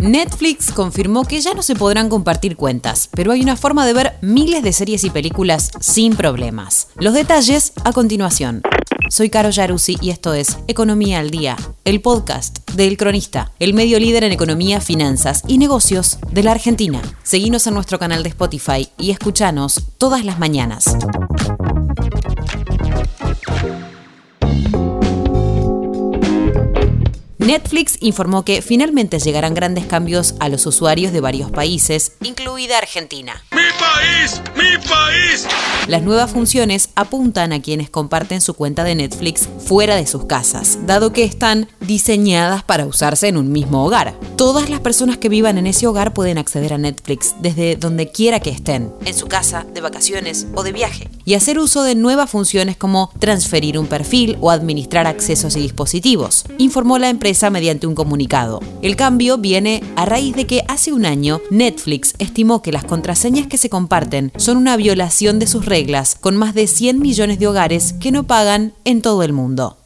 Netflix confirmó que ya no se podrán compartir cuentas, pero hay una forma de ver miles de series y películas sin problemas. Los detalles a continuación. Soy Caro Yaruzzi y esto es Economía al Día, el podcast del Cronista, el medio líder en economía, finanzas y negocios de la Argentina. Seguinos en nuestro canal de Spotify y escuchanos todas las mañanas. Netflix informó que finalmente llegarán grandes cambios a los usuarios de varios países, incluida Argentina. ¡Mi país! ¡Mi país! Las nuevas funciones apuntan a quienes comparten su cuenta de Netflix fuera de sus casas, dado que están diseñadas para usarse en un mismo hogar. Todas las personas que vivan en ese hogar pueden acceder a Netflix desde donde quiera que estén, en su casa, de vacaciones o de viaje, y hacer uso de nuevas funciones como transferir un perfil o administrar accesos y dispositivos, informó la empresa mediante un comunicado. El cambio viene a raíz de que hace un año Netflix estimó que las contraseñas que se comparten son una violación de sus reglas con más de 100 millones de hogares que no pagan en todo el mundo.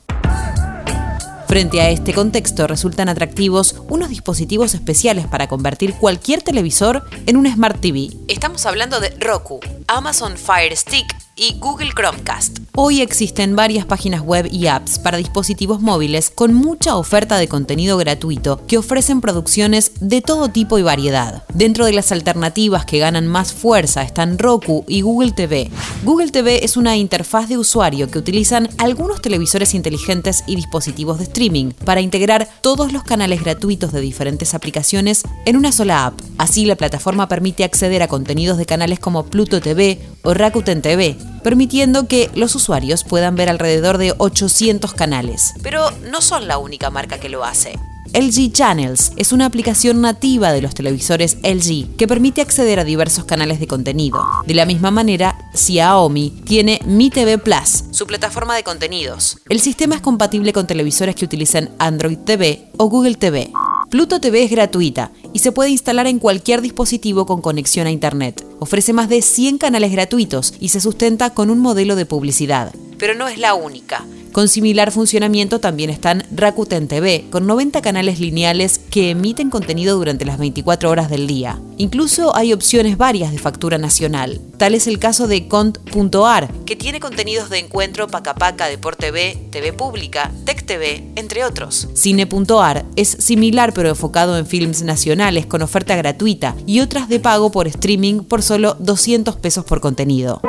Frente a este contexto resultan atractivos unos dispositivos especiales para convertir cualquier televisor en un Smart TV. Estamos hablando de Roku, Amazon Fire Stick y Google Chromecast. Hoy existen varias páginas web y apps para dispositivos móviles con mucha oferta de contenido gratuito que ofrecen producciones de todo tipo y variedad. Dentro de las alternativas que ganan más fuerza están Roku y Google TV. Google TV es una interfaz de usuario que utilizan algunos televisores inteligentes y dispositivos de streaming para integrar todos los canales gratuitos de diferentes aplicaciones en una sola app. Así la plataforma permite acceder a contenidos de canales como Pluto TV o Rakuten TV, permitiendo que los usuarios puedan ver alrededor de 800 canales. Pero no son la única marca que lo hace. LG Channels es una aplicación nativa de los televisores LG que permite acceder a diversos canales de contenido. De la misma manera, Xiaomi tiene Mi TV Plus, su plataforma de contenidos. El sistema es compatible con televisores que utilicen Android TV o Google TV. Pluto TV es gratuita y se puede instalar en cualquier dispositivo con conexión a Internet. Ofrece más de 100 canales gratuitos y se sustenta con un modelo de publicidad. Pero no es la única. Con similar funcionamiento también están Rakuten TV, con 90 canales lineales que emiten contenido durante las 24 horas del día. Incluso hay opciones varias de factura nacional. Tal es el caso de Cont.ar, que tiene contenidos de encuentro Pacapaca, Deporte TV, TV Pública, Tech TV, entre otros. Cine.ar es similar pero enfocado en films nacionales con oferta gratuita y otras de pago por streaming por solo 200 pesos por contenido.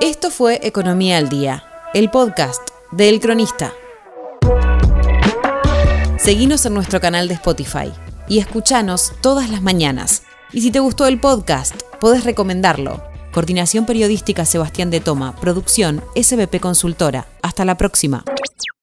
Esto fue Economía al Día el podcast de El Cronista. Seguinos en nuestro canal de Spotify y escuchanos todas las mañanas. Y si te gustó el podcast, podés recomendarlo. Coordinación Periodística Sebastián de Toma, Producción SBP Consultora. Hasta la próxima.